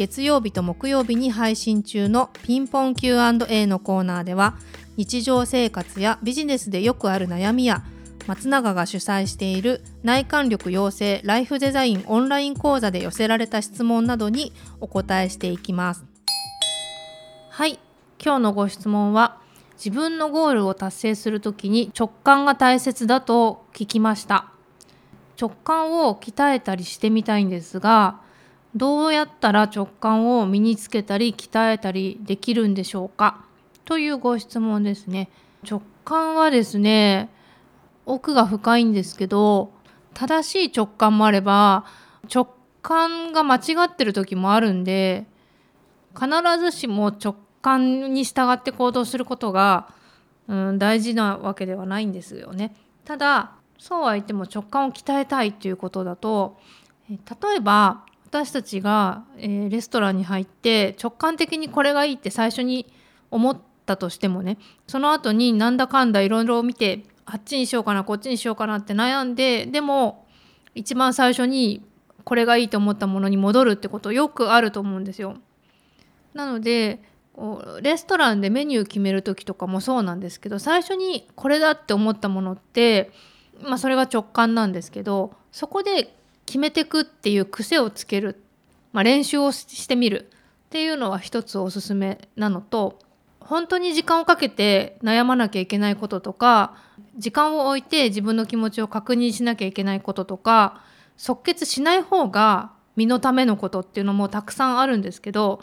月曜日と木曜日に配信中のピンポン Q&A のコーナーでは日常生活やビジネスでよくある悩みや松永が主催している内観力養成ライフデザインオンライン講座で寄せられた質問などにお答えしていきます。はい。今日のご質問は自分のゴールを達成するときに直感が大切だと聞きました。直感を鍛えたりしてみたいんですがどうやったら直感を身につけたり鍛えたりできるんでしょうか？というご質問ですね。直感はですね奥が深いんですけど正しい直感もあれば直感が間違ってる時もあるんで必ずしも直感に従って行動することが、うん、大事なわけではないんですよね。ただそうは言っても直感を鍛えたいっていうことだと例えば私たちが、えー、レストランに入って直感的にこれがいいって最初に思ったとしてもねその後になんだかんだいろいろ見てあっちにしようかなこっちにしようかなって悩んででも一番最初にこれがいいと思ったものに戻るってことよくあると思うんですよ。なのでレストランでメニュー決める時とかもそうなんですけど最初にこれだって思ったものってまあそれが直感なんですけどそこで決めてくっていう癖をつける、まあ、練習をしてみる。っていうのは一つおすすめなのと本当に時間をかけて悩まなきゃいけないこととか時間を置いて自分の気持ちを確認しなきゃいけないこととか即決しない方が身のためのことっていうのもたくさんあるんですけど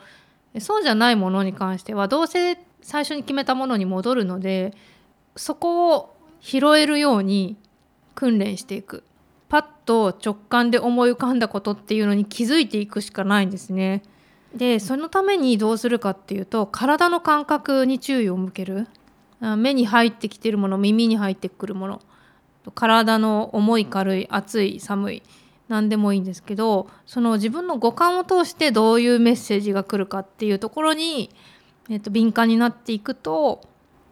そうじゃないものに関してはどうせ最初に決めたものに戻るのでそこを拾えるように訓練していく。パッと直感で思い浮かんだことっていうのに気づいていくしかないんですね。でそのためにどうするかっていうと体の感覚に注意を向ける。目に入ってきてるもの耳に入ってくるもの。体の重い軽い熱い寒い何でもいいんですけどその自分の五感を通してどういうメッセージが来るかっていうところに、えっと、敏感になっていくと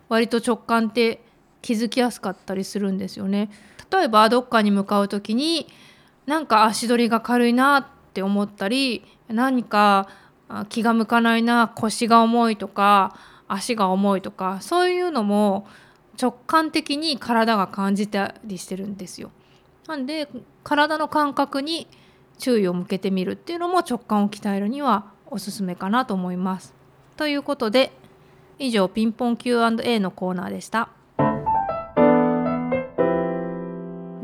割と直感って気づきやすかったりするんですよね。例えばどっかに向かう時になんか足取りが軽いなって思ったり何か気が向かないな腰が重いとか足が重いとかそういうのも直感的に体が感じたりしてるんですよ。なんで体の感覚に注意を向けてみるっていうのも直感を鍛えるにはおすすめかなと思います。ということで以上ピンポン Q&A のコーナーでした。